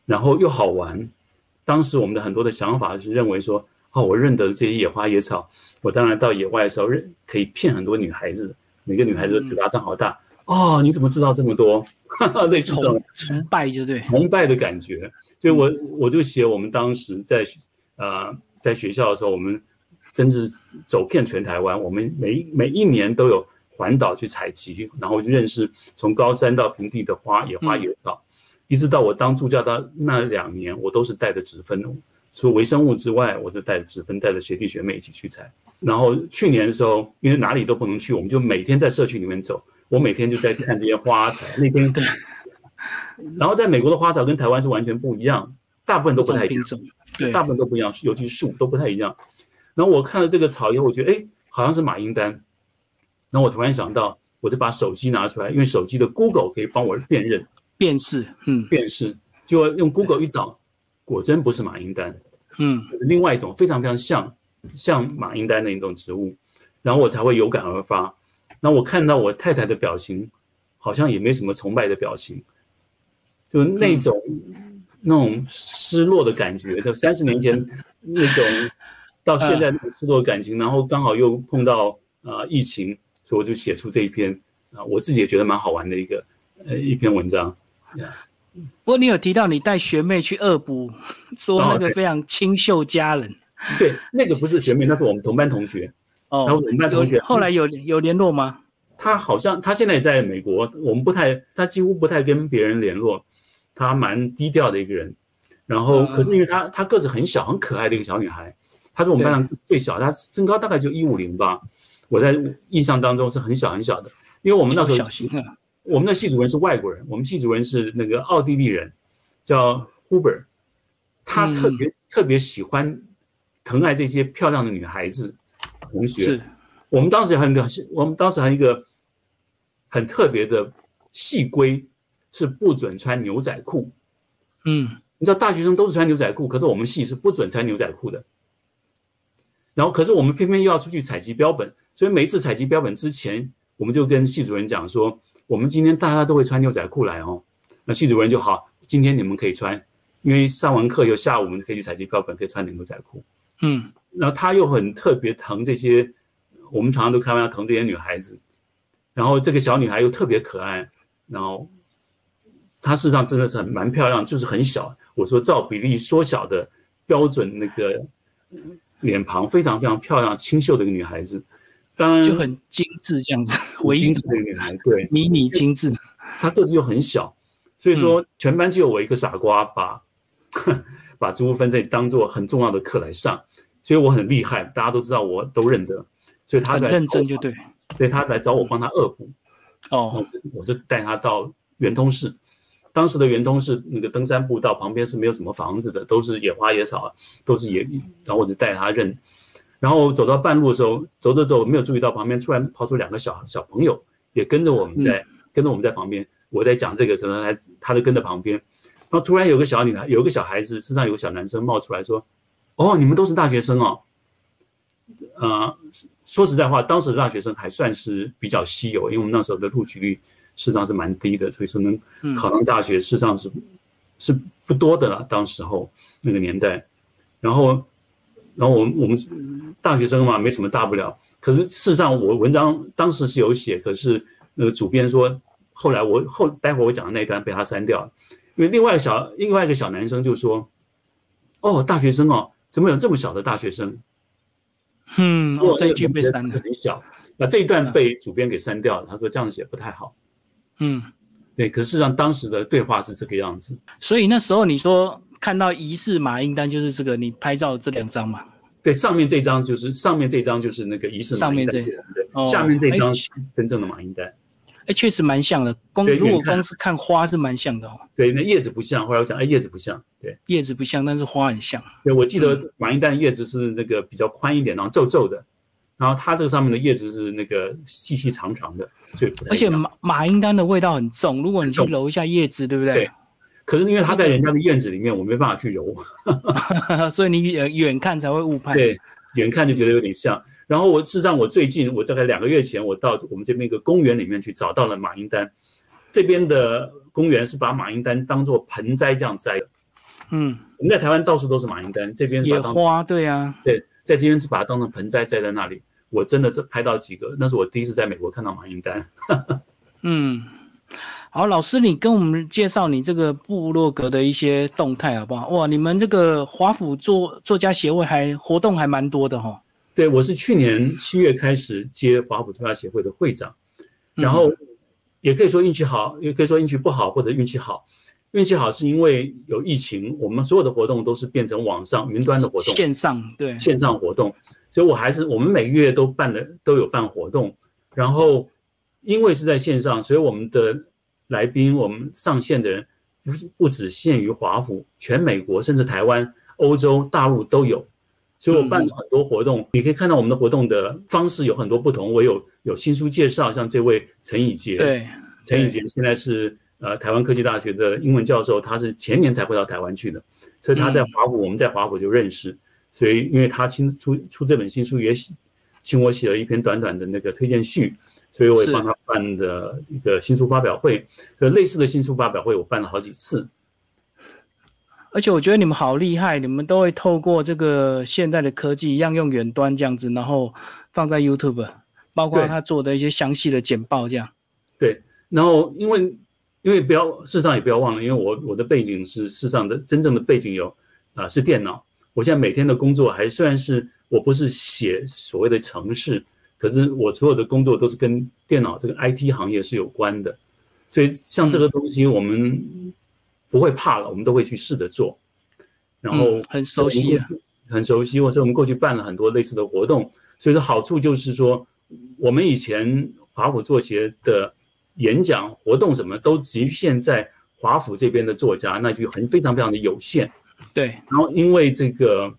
B: 然后又好玩。当时我们的很多的想法是认为说，哦，我认得这些野花野草，我当然到野外的时候认可以骗很多女孩子，每个女孩子的嘴巴张好大，哦，你怎么知道这么多？<laughs> 类似这种
A: 崇拜，就对，
B: 崇拜的感觉。所以我我就写我们当时在呃在学校的时候，我们真是走遍全台湾，我们每每一年都有环岛去采集，然后就认识从高山到平地的花野花野草，一直到我当助教的那两年，我都是带着纸分，除了微生物之外，我就带着纸分，带着学弟学妹一起去采。然后去年的时候，因为哪里都不能去，我们就每天在社区里面走，我每天就在看这些花草。那天。<laughs> 然后在美国的花草跟台湾是完全不一样，大部分都不太一样，
A: 对，
B: 大部分都不一样，尤其是树都不太一样。然后我看了这个草以后，我觉得哎，好像是马英丹。然后我突然想到，我就把手机拿出来，因为手机的 Google 可以帮我辨认、
A: 辨识，嗯，
B: 辨识，就用 Google 一找，果真不是马英丹，
A: 嗯，
B: 另外一种非常非常像像马英丹的一种植物，然后我才会有感而发。那我看到我太太的表情，好像也没什么崇拜的表情。就那种那种失落的感觉，就三十年前那种到现在那种失落的感情，然后刚好又碰到啊疫情，所以我就写出这一篇啊，我自己也觉得蛮好玩的一个呃一篇文章。
A: 不过你有提到你带学妹去恶补，<laughs> 说那个非常清秀佳人。
B: 对，那个不是学妹，那是我们同班同学。
A: 哦，
B: 然后我们班同学
A: 后来有有联络吗？
B: 他好像他现在在美国，我们不太，他几乎不太跟别人联络。他蛮低调的一个人，然后可是因为他他个子很小，很可爱的一个小女孩，她是我们班上最小，她身高大概就一五零吧。我在印象当中是很小很小的，因为我们那时候我们的系主任是外国人，我们系主任是那个奥地利人，叫 Huber，他特别特别喜欢疼爱这些漂亮的女孩子同学。
A: 是，
B: 我们当时还有一个，我们当时还有一个很特别的系规。是不准穿牛仔裤，
A: 嗯，
B: 你知道大学生都是穿牛仔裤，可是我们系是不准穿牛仔裤的。然后，可是我们偏偏又要出去采集标本，所以每一次采集标本之前，我们就跟系主任讲说，我们今天大家都会穿牛仔裤来哦。那系主任就好，今天你们可以穿，因为上完课以后下午我们可以去采集标本，可以穿牛仔裤。
A: 嗯，
B: 然后他又很特别疼这些，我们常常都开玩笑疼这些女孩子，然后这个小女孩又特别可爱，然后。她事实上真的是很蛮漂亮，就是很小。我说照比例缩小的标准那个脸庞，非常非常漂亮、清秀的一个女孩子。当然
A: 就很精致这样子，
B: 精致的女孩，对，
A: 迷你精致。
B: 她个子又很小，所以说全班只有我一个傻瓜，<laughs> 把把植物分类当做很重要的课来上，所以我很厉害，大家都知道，我都认得。所以他在
A: 认真就对，
B: 所以他来找我帮他恶补。
A: 哦，
B: 我就带他到圆通市。当时的圆通是那个登山步道旁边是没有什么房子的，都是野花野草，都是野。然后我就带他认，然后走到半路的时候，走着走没有注意到旁边突然跑出两个小小朋友，也跟着我们在跟着我们在旁边。我在讲这个，时候，他他就跟着旁边。然后突然有个小女孩，有个小孩子身上有个小男生冒出来说：“哦，你们都是大学生哦。”呃，说实在话，当时的大学生还算是比较稀有，因为我们那时候的录取率。事实上是蛮低的，所以说能考上大学，事实上是是不多的了。当时候那个年代，然后，然后我们我们大学生嘛，没什么大不了。可是事实上，我文章当时是有写，可是那个主编说，后来我后待会我讲的那一段被他删掉了，因为另外小另外一个小男生就说：“哦，大学生哦，怎么有这么小的大学生？”
A: 嗯，这一句被删了，
B: 很小。那这一段被主编给删掉了，他说这样写不太好。
A: 嗯，
B: 对，可是让当时的对话是这个样子，
A: 所以那时候你说看到疑似马英丹，就是这个你拍照这两张嘛？
B: 对，上面这张就是上面这张就是那个疑似
A: 上面这，
B: 下面这张真正的马英丹。
A: 哎，确实蛮像的。光如果光是看花是蛮像的哦。
B: 对，那叶子不像。后来我讲，哎，叶子不像。对，
A: 叶子不像，但是花很像。
B: 对，我记得马英丹的叶子是那个比较宽一点，然后皱皱的。然后它这个上面的叶子是那个细细长长的，所以
A: 而且马马英丹的味道很重。如果你去揉一下叶子，对不对？
B: 对。可是因为它在人家的院子里面，我没办法去揉，<laughs>
A: 所以你远远看才会误判。
B: 对，远看就觉得有点像。然后我事实上，我最近我大概两个月前，我到我们这边一个公园里面去找到了马英丹。这边的公园是把马英丹当做盆栽这样栽的。
A: 嗯，
B: 我们在台湾到处都是马英丹，这边
A: 野花，对呀，
B: 对，在这边是把它当成盆栽栽在那里。我真的这拍到几个，那是我第一次在美国看到马英丹。<laughs>
A: 嗯，好，老师，你跟我们介绍你这个部落格的一些动态好不好？哇，你们这个华府作作家协会还活动还蛮多的哈。
B: 对，我是去年七月开始接华府作家协会的会长，然后也可以说运气好，也可以说运气不好，或者运气好。运气好是因为有疫情，我们所有的活动都是变成网上云端的活动，
A: 线上对
B: 线上活动，所以我还是我们每个月都办的都有办活动，然后因为是在线上，所以我们的来宾，我们上线的人不不只限于华府，全美国甚至台湾、欧洲大陆都有。所以我办了很多活动，你可以看到我们的活动的方式有很多不同。我有有新书介绍，像这位陈以杰，
A: 对，
B: 陈以杰现在是呃台湾科技大学的英文教授，他是前年才回到台湾去的，所以他在华府，我们在华府就认识。所以因为他新出出这本新书，也请我写了一篇短短的那个推荐序，所以我也帮他办的一个新书发表会。就类似的新书发表会，我办了好几次。
A: 而且我觉得你们好厉害，你们都会透过这个现代的科技一样用远端这样子，然后放在 YouTube，包括他做的一些详细的简报这样。
B: 对，然后因为因为不要事实上也不要忘了，因为我我的背景是世上的真正的背景有啊是电脑，我现在每天的工作还虽然是我不是写所谓的程式，可是我所有的工作都是跟电脑这个 IT 行业是有关的，所以像这个东西我们。不会怕了，我们都会去试着做，然后
A: 很熟悉，
B: 很熟悉。或者我们过去办了很多类似的活动，所以说好处就是说，我们以前华府作协的演讲活动什么都局限在华府这边的作家，那就很非常非常的有限。
A: 对。
B: 然后因为这个，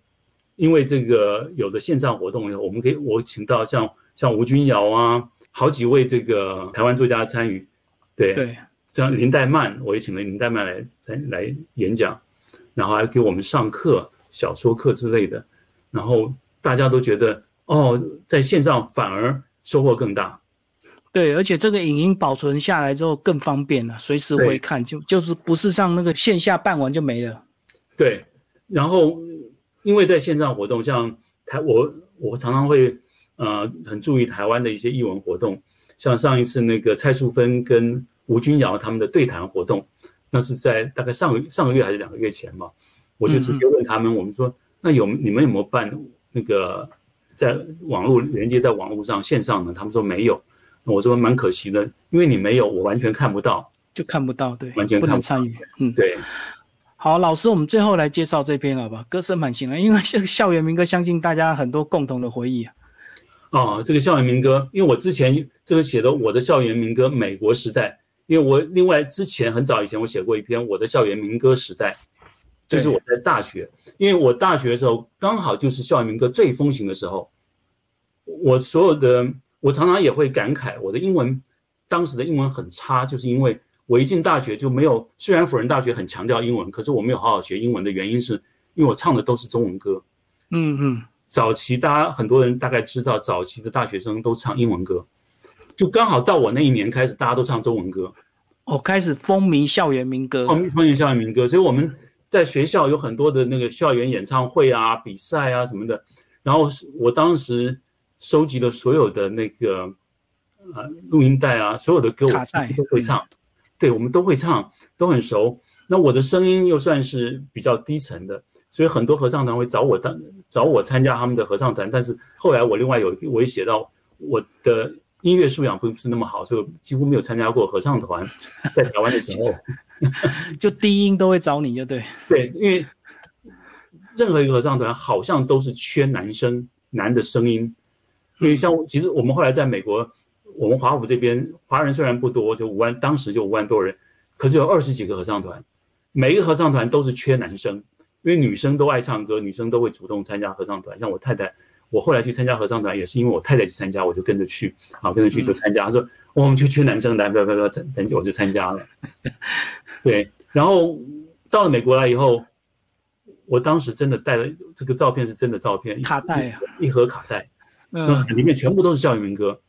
B: 因为这个有的线上活动，我们可以我请到像像吴君瑶啊，好几位这个台湾作家参与，对。
A: 对。
B: 像林黛曼，我也请了林黛曼来来来演讲，然后还给我们上课，小说课之类的，然后大家都觉得哦，在线上反而收获更大。
A: 对，而且这个影音保存下来之后更方便了，随时会看，就就是不是像那个线下办完就没了。
B: 对，然后因为在线上活动，像台我我常常会呃很注意台湾的一些艺文活动，像上一次那个蔡淑芬跟。吴君瑶他们的对谈活动，那是在大概上个上个月还是两个月前嘛？我就直接问他们，我们说那有你们有没有办那个在网络连接在网络上线上呢？他们说没有。我说蛮可惜的，因为你没有，我完全看不到，
A: 就看不到，对，
B: 完全不
A: 能参与。嗯，
B: 对。
A: 好，老师，我们最后来介绍这篇好吧？歌声满行了，因为这 <laughs> 个校园民歌，相信大家很多共同的回忆啊。
B: 哦，这个校园民歌，因为我之前这个写的我的校园民歌，美国时代。因为我另外之前很早以前我写过一篇《我的校园民歌时代》，就是我在大学，因为我大学的时候刚好就是校园民歌最风行的时候，我所有的我常常也会感慨，我的英文当时的英文很差，就是因为我一进大学就没有，虽然辅仁大学很强调英文，可是我没有好好学英文的原因是因为我唱的都是中文歌。
A: 嗯嗯，
B: 早期大家很多人大概知道，早期的大学生都唱英文歌。就刚好到我那一年开始，大家都唱中文歌，
A: 哦，开始风靡校园民歌，
B: 风风靡校园民歌。所以我们在学校有很多的那个校园演唱会啊、比赛啊什么的。然后我当时收集了所有的那个呃录音带啊，所有的歌我都会唱，对我们都会唱，都很熟。那我的声音又算是比较低沉的，所以很多合唱团会找我当找我参加他们的合唱团。但是后来我另外有我也写到我的。音乐素养不是那么好，所以几乎没有参加过合唱团。在台湾的时候，<laughs>
A: 就低音都会找你，就对。
B: 对，因为任何一个合唱团好像都是缺男生，男的声音。因为像其实我们后来在美国，我们华府这边华人虽然不多，就五万，当时就五万多人，可是有二十几个合唱团，每一个合唱团都是缺男生，因为女生都爱唱歌，女生都会主动参加合唱团。像我太太。我后来去参加合唱团，也是因为我太太去参加，我就跟着去，啊跟着去就参加。他说我们就缺男生，来不要不要不等等，我就参加了。对，然后到了美国来以后，我当时真的带了这个照片，是真的照片，
A: 卡带啊，
B: 一盒卡带，嗯，里面全部都是校园民歌。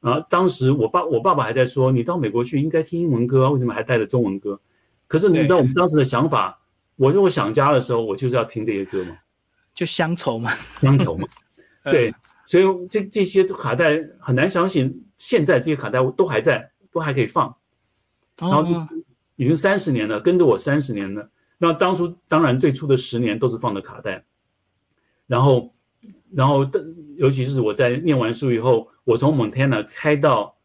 B: 啊，当时我爸我爸爸还在说，你到美国去应该听英文歌，为什么还带着中文歌？可是你知道我们当时的想法，我如果想家的时候，我就是要听这些歌嘛。
A: 就乡愁嘛，
B: 乡愁嘛，<laughs> 对，所以这这些卡带很难相信，现在这些卡带都还在，都还可以放，然后就已经三十年了，跟着我三十年了。那当初当然最初的十年都是放的卡带，然后然后的，尤其是我在念完书以后，我从蒙特纳开到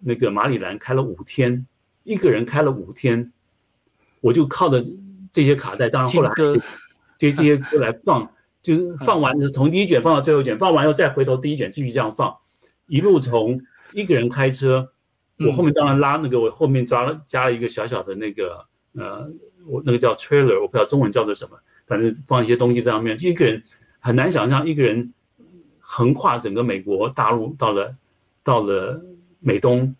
B: 那个马里兰开了五天，一个人开了五天，我就靠着这些卡带，当然后来这 <laughs> 这些歌来放。<laughs> 就是放完，是从第一卷放到最后一卷，放完又再回头第一卷继续这样放，一路从一个人开车，我后面当然拉那个，我后面抓了加了一个小小的那个呃，我那个叫 trailer，我不知道中文叫做什么，反正放一些东西在上面。一个人很难想象，一个人横跨整个美国大陆，到了到了美东，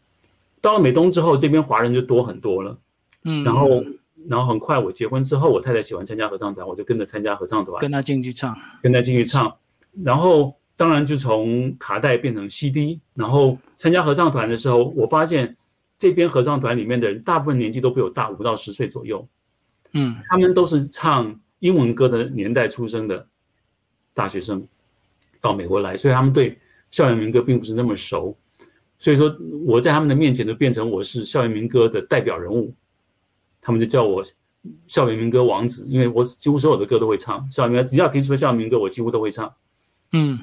B: 到了美东之后，这边华人就多很多了，嗯，然后。然后很快，我结婚之后，我太太喜欢参加合唱团，我就跟着参加合唱团，
A: 跟她进去唱，
B: 跟她进去唱。然后当然就从卡带变成 CD。然后参加合唱团的时候，我发现这边合唱团里面的人大部分年纪都比我大五到十岁左右，
A: 嗯，
B: 他们都是唱英文歌的年代出生的大学生，到美国来，所以他们对校园民歌并不是那么熟。所以说我在他们的面前就变成我是校园民歌的代表人物。他们就叫我校园民歌王子，因为我几乎所有的歌都会唱。校园只要提出校园民歌，我几乎都会唱。
A: 嗯，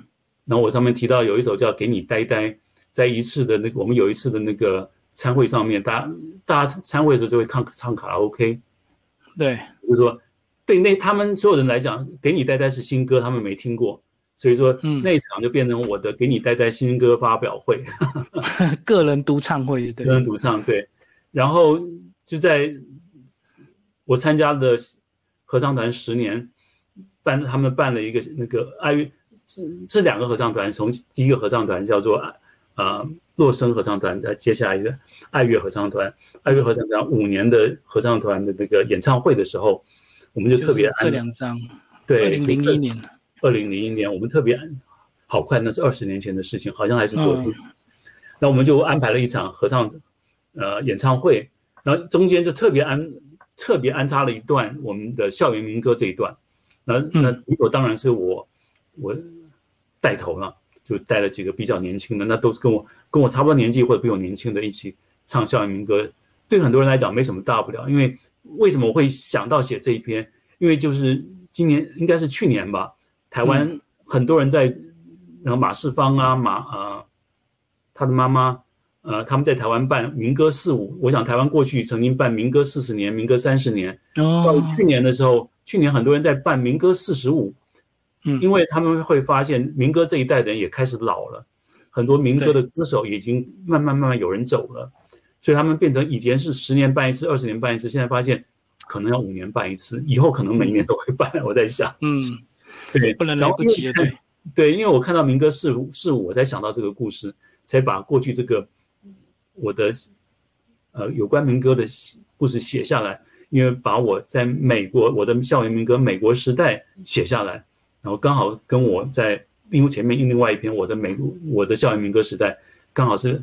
B: 然后我上面提到有一首叫《给你呆呆》，在一次的那个我们有一次的那个参会上面，大家大家参会的时候就会唱唱卡拉 OK。
A: 对，
B: 就是说对那他们所有人来讲，《给你呆呆》是新歌，他们没听过，所以说那一场就变成我的《给你呆呆》新歌发表会，<laughs>
A: 个人独唱会，对，
B: 个人独唱对，然后就在。我参加的合唱团十年，办他们办了一个那个爱乐，这这两个合唱团，从第一个合唱团叫做呃洛生合唱团，再接下来一个爱乐合唱团，爱乐合唱团五年的合唱团的那个演唱会的时候，我们就特别
A: 这两张，
B: 对，
A: 二零零一年，
B: 二零零一年我们特别安好快，那是二十年前的事情，好像还是昨天，那我们就安排了一场合唱呃演唱会，然后中间就特别安。特别安插了一段我们的校园民歌这一段，那那理所当然是我我带头了，就带了几个比较年轻的，那都是跟我跟我差不多年纪或者比我年轻的一起唱校园民歌。对很多人来讲没什么大不了，因为为什么我会想到写这一篇？因为就是今年应该是去年吧，台湾很多人在然后马世芳啊马啊他的妈妈。呃，他们在台湾办民歌四五，我想台湾过去曾经办民歌四十年、民歌三十年。到去年的时候，去年很多人在办民歌四十五，
A: 嗯，
B: 因为他们会发现民歌这一代的人也开始老了，很多民歌的歌手已经慢慢慢慢有人走了，所以他们变成以前是十年办一次、二十年办一次，现在发现可能要五年办一次，以后可能每年都会办。我在想，
A: 嗯，
B: 对，
A: 不能来不及对，
B: 对，因为我看到民歌四五四五，我才想到这个故事，才把过去这个。我的呃有关民歌的故事写下来，因为把我在美国我的校园民歌美国时代写下来，然后刚好跟我在另前面另外一篇我的美我的校园民歌时代，刚好是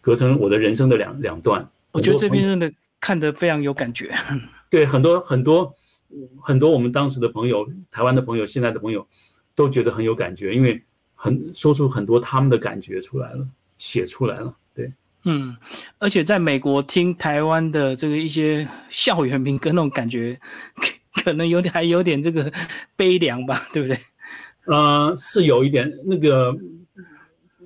B: 隔成我的人生的两两段。
A: 我觉得这篇真的看得非常有感觉。<laughs>
B: 对，很多很多很多我们当时的朋友，台湾的朋友，现在的朋友都觉得很有感觉，因为很说出很多他们的感觉出来了，写出来了。
A: 嗯，而且在美国听台湾的这个一些校园民歌，那种感觉可能有点还有点这个悲凉吧，对不对？
B: 呃，是有一点那个，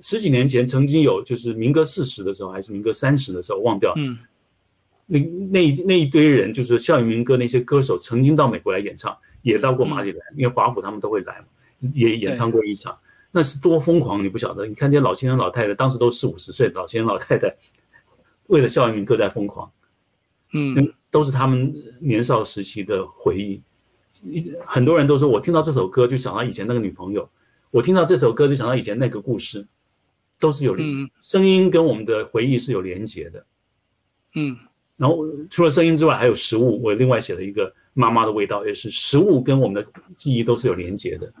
B: 十几年前曾经有，就是民歌四十的时候，还是民歌三十的时候，忘掉。
A: 嗯，
B: 那那那一堆人，就是校园民歌那些歌手，曾经到美国来演唱，也到过马里兰，因为华府他们都会来嘛，也演唱过一场。那是多疯狂，你不晓得。你看这些老先生老太太，当时都四五十岁的老先生老太太，为了校园民歌在疯狂。
A: 嗯，
B: 都是他们年少时期的回忆。很多人都说我听到这首歌就想到以前那个女朋友，我听到这首歌就想到以前那个故事，都是有声音跟我们的回忆是有连结的。
A: 嗯，
B: 然后除了声音之外，还有食物。我另外写了一个妈妈的味道，也是食物跟我们的记忆都是有连结的。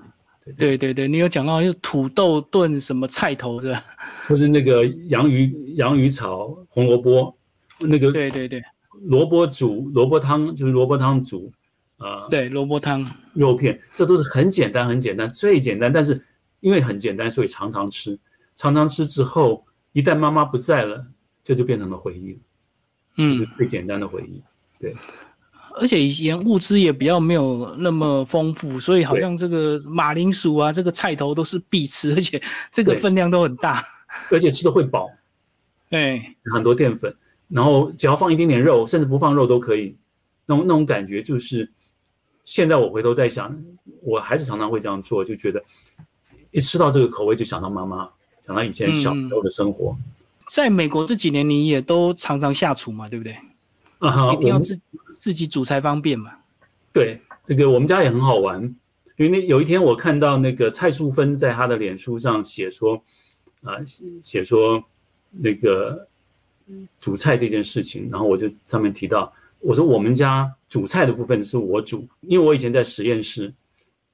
A: 对对对，你有讲到就土豆炖什么菜头是吧？
B: 或是那个洋芋洋芋炒红萝卜，那个
A: 对对对。
B: 萝卜煮萝卜汤就是萝卜汤煮，啊，
A: 对，萝卜汤
B: 肉片，这都是很简单很简单，最简单，但是因为很简单，所以常常吃，常常吃之后，一旦妈妈不在了，这就变成了回忆了，
A: 嗯，
B: 是最简单的回忆，对。
A: 而且以前物资也比较没有那么丰富，所以好像这个马铃薯啊，这个菜头都是必吃，而且这个分量都很大，
B: 而且吃的会饱，<laughs>
A: 哎，
B: 很多淀粉。然后只要放一点点肉，甚至不放肉都可以，那种那种感觉就是，现在我回头在想，我还是常常会这样做，就觉得一吃到这个口味就想到妈妈，想到以前小时候的生活。
A: 在美国这几年，你也都常常下厨嘛，对不对？
B: 啊哈，
A: 一定要自自己煮才方便嘛。
B: 对，这个我们家也很好玩，因为那有一天我看到那个蔡淑芬在她的脸书上写说，啊，写说那个。煮菜这件事情，然后我就上面提到，我说我们家煮菜的部分是我煮，因为我以前在实验室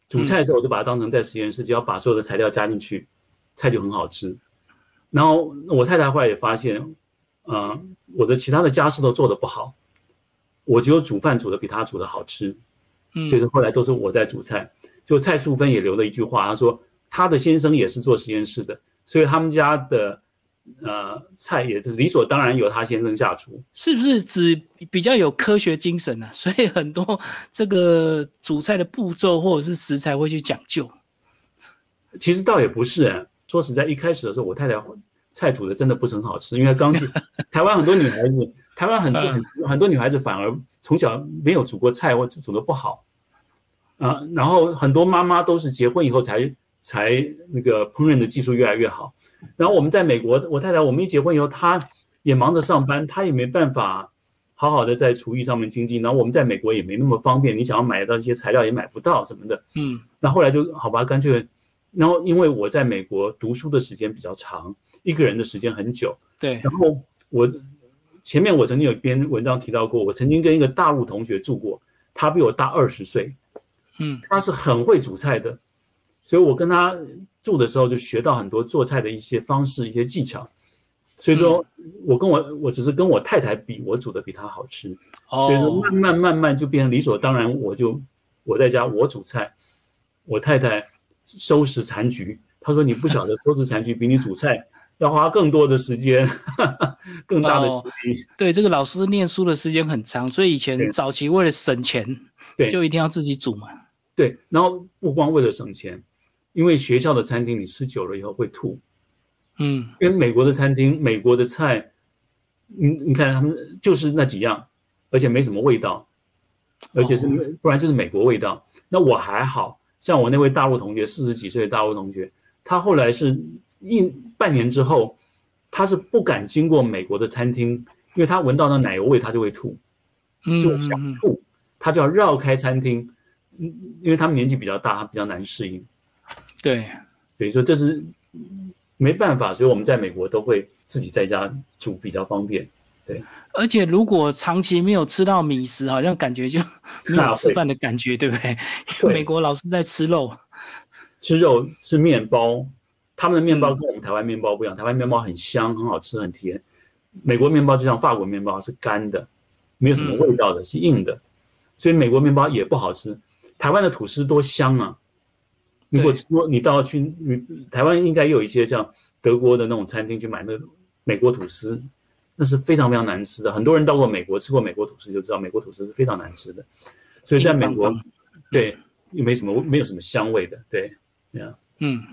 B: 煮菜的时候，我就把它当成在实验室，只要把所有的材料加进去，菜就很好吃。然后我太太后来也发现，嗯，我的其他的家事都做的不好，我只有煮饭煮的比他煮的好吃，所以说后来都是我在煮菜。就蔡淑芬也留了一句话，她说她的先生也是做实验室的，所以他们家的。呃，菜也就是理所当然由他先生下厨，
A: 是不是指比较有科学精神呢？<laughs> 所以很多这个煮菜的步骤或者是食材会去讲究。
B: 其实倒也不是，说实在，一开始的时候，我太太菜煮的真的不是很好吃，因为刚去 <laughs> 台湾，很多女孩子，<laughs> 台湾很很很多女孩子反而从小没有煮过菜或煮的不好啊。然后很多妈妈都是结婚以后才才那个烹饪的技术越来越好。然后我们在美国，我太太我们一结婚以后，她也忙着上班，她也没办法好好的在厨艺上面精进。然后我们在美国也没那么方便，你想要买到一些材料也买不到什么的。
A: 嗯，
B: 那后来就好吧，干脆，然后因为我在美国读书的时间比较长，一个人的时间很久。
A: 对。
B: 然后我前面我曾经有一篇文章提到过，我曾经跟一个大陆同学住过，他比我大二十岁。
A: 嗯，
B: 他是很会煮菜的。所以我跟他住的时候，就学到很多做菜的一些方式、一些技巧。所以说，我跟我我只是跟我太太比，我煮的比她好吃。所以说，慢慢慢慢就变成理所当然。我就我在家我煮菜，我太太收拾残局。她说：“你不晓得收拾残局比你煮菜要花更多的时间，<laughs> 更大的精力。”
A: 对，这个老师念书的时间很长，所以以前早期为了省钱，
B: 对，
A: 就一定要自己煮嘛。
B: 对，然后不光为了省钱。因为学校的餐厅你吃久了以后会吐，
A: 嗯，
B: 因为美国的餐厅，美国的菜，你你看他们就是那几样，而且没什么味道，而且是不然就是美国味道。那我还好像我那位大陆同学，四十几岁的大陆同学，他后来是一半年之后，他是不敢经过美国的餐厅，因为他闻到那奶油味他就会吐，就想吐，他就要绕开餐厅，嗯，因为他们年纪比较大，他比较难适应。
A: 对，
B: 等于说这是没办法，所以我们在美国都会自己在家煮比较方便。对，
A: 而且如果长期没有吃到米食，好像感觉就 <laughs> 没有吃饭的感觉，对不对？因为美国老是在吃肉，
B: 吃肉吃面包，他们的面包跟我们台湾面包不一样，台湾面包很香，很好吃，很甜。美国面包就像法国面包，是干的，没有什么味道的，是硬的，所以美国面包也不好吃。台湾的吐司多香啊！如果说你到去，你台湾应该有一些像德国的那种餐厅去买那美国吐司，那是非常非常难吃的。很多人到过美国吃过美国吐司就知道，美国吐司是非常难吃的。所以在美国，对，又没什么没有什么香味的，对，
A: 嗯。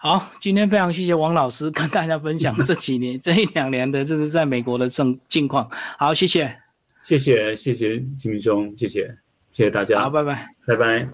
A: 好，今天非常谢谢王老师跟大家分享这几年这一两年的这是在美国的政境况。<laughs> 好，谢谢，
B: 谢谢谢谢金明兄，谢谢谢谢大家，
A: 好，拜拜，
B: 拜拜。